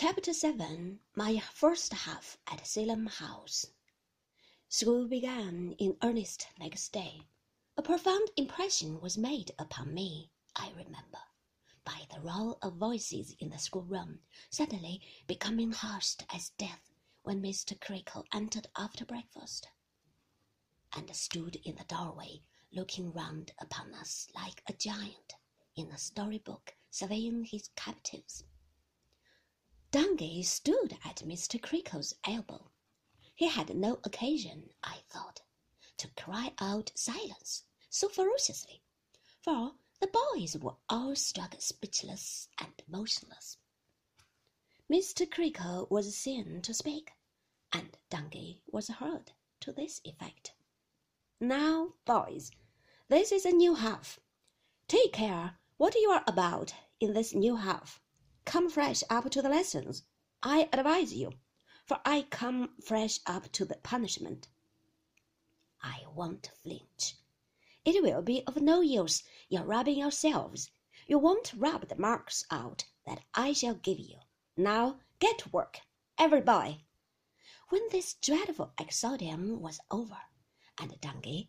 Chapter 7 My First Half at Salem House. School began in earnest next day. A profound impression was made upon me, I remember, by the roll of voices in the schoolroom, suddenly becoming hushed as death when Mr. Creakle entered after breakfast, and stood in the doorway looking round upon us like a giant in a story-book surveying his captives. Tungay stood at Mr. Creakle's elbow. He had no occasion, I thought, to cry out silence so ferociously, for the boys were all struck speechless and motionless. Mr. Creakle was seen to speak, and Tungay was heard to this effect. Now, boys, this is a new half. Take care what you are about in this new half. Come fresh up to the lessons, I advise you, for I come fresh up to the punishment. I won't flinch. It will be of no use your rubbing yourselves. You won't rub the marks out that I shall give you. Now get to work, every boy. When this dreadful exordium was over, and Tungay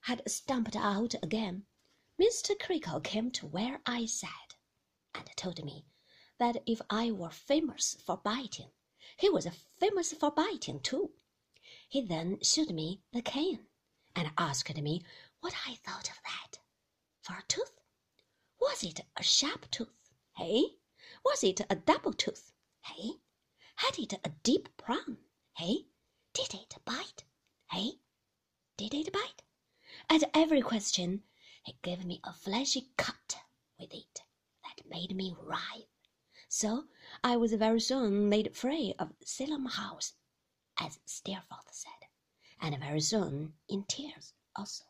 had stumped out again, Mr. Creakle came to where I sat, and told me that if I were famous for biting, he was famous for biting too. He then showed me the cane, and asked me what I thought of that. For a tooth? Was it a sharp tooth? Hey? Was it a double tooth? Hey? Had it a deep crown? Hey? Did it bite? Hey? Did it bite? At every question, he gave me a fleshy cut with it that made me writhe. So I was very soon made free of Salem House, as Steerforth said, and very soon in tears also.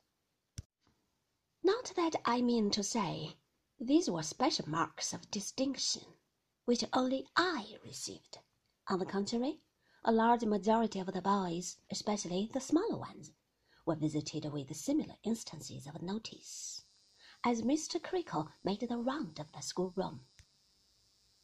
Not that I mean to say these were special marks of distinction, which only I received. On the contrary, a large majority of the boys, especially the smaller ones, were visited with similar instances of notice, as Mr. Creakle made the round of the schoolroom.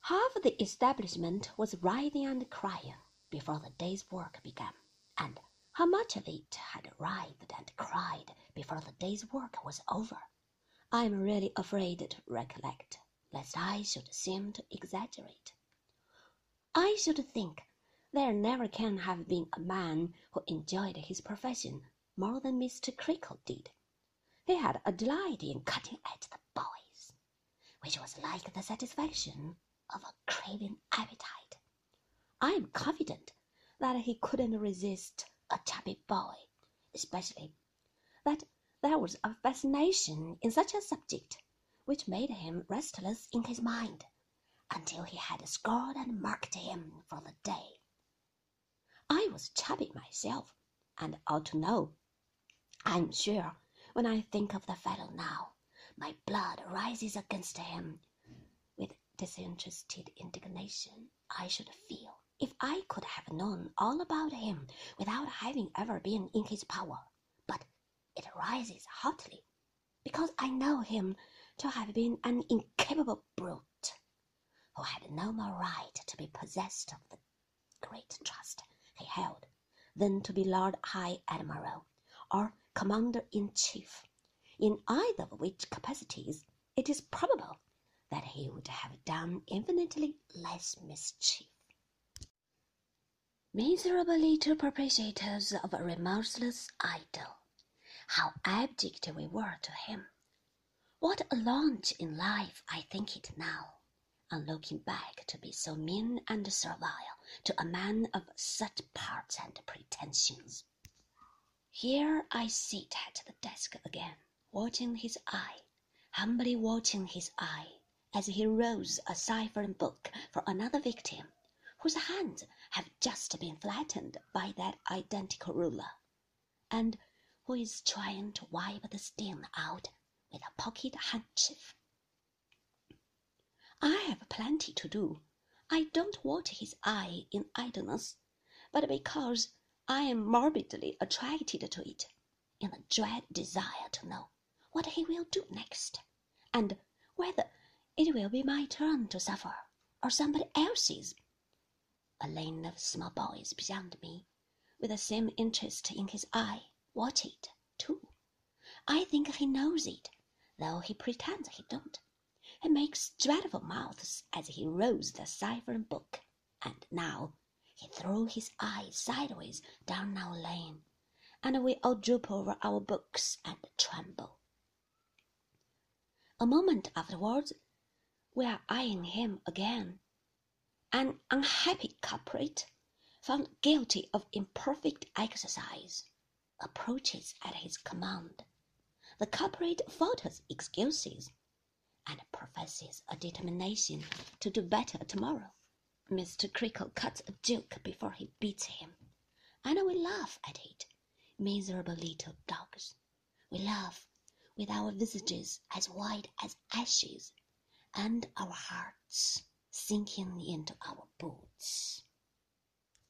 Half the establishment was writhing and crying before the day's work began, and how much of it had writhed and cried before the day's work was over, I am really afraid to recollect, lest I should seem to exaggerate. I should think there never can have been a man who enjoyed his profession more than Mr. Creakle did. He had a delight in cutting at the boys, which was like the satisfaction of a craving appetite. I am confident that he couldn't resist a chubby boy, especially that there was a fascination in such a subject which made him restless in his mind until he had scored and marked him for the day. I was chubby myself, and ought to know. I'm sure when I think of the fellow now, my blood rises against him disinterested indignation I should feel if I could have known all about him without having ever been in his power. But it rises hotly because I know him to have been an incapable brute who had no more right to be possessed of the great trust he held than to be Lord High Admiral or Commander in Chief, in either of which capacities it is probable that he would have done infinitely less mischief. Miserable little perpetrators of a remorseless idol, how abject we were to him! What a launch in life I think it now! on looking back to be so mean and servile to a man of such parts and pretensions. Here I sit at the desk again, watching his eye, humbly watching his eye, as he rolls a ciphering book for another victim, whose hands have just been flattened by that identical ruler, and who is trying to wipe the stain out with a pocket handkerchief. I have plenty to do. I don't watch his eye in idleness, but because I am morbidly attracted to it, in a dread desire to know what he will do next, and whether it will be my turn to suffer or somebody else's. a lane of small boys beyond me, with the same interest in his eye, watch it, too. I think he knows it, though he pretends he don't. He makes dreadful mouths as he rolls the cipher book, and now he threw his eyes sideways down our lane, and we all droop over our books and tremble. A moment afterwards, we are eyeing him again. An unhappy culprit, found guilty of imperfect exercise, approaches at his command. The culprit falters excuses and professes a determination to do better tomorrow. Mr. Creakle cuts a joke before he beats him, and we laugh at it, miserable little dogs. We laugh with our visages as white as ashes, and our hearts sinking into our boots.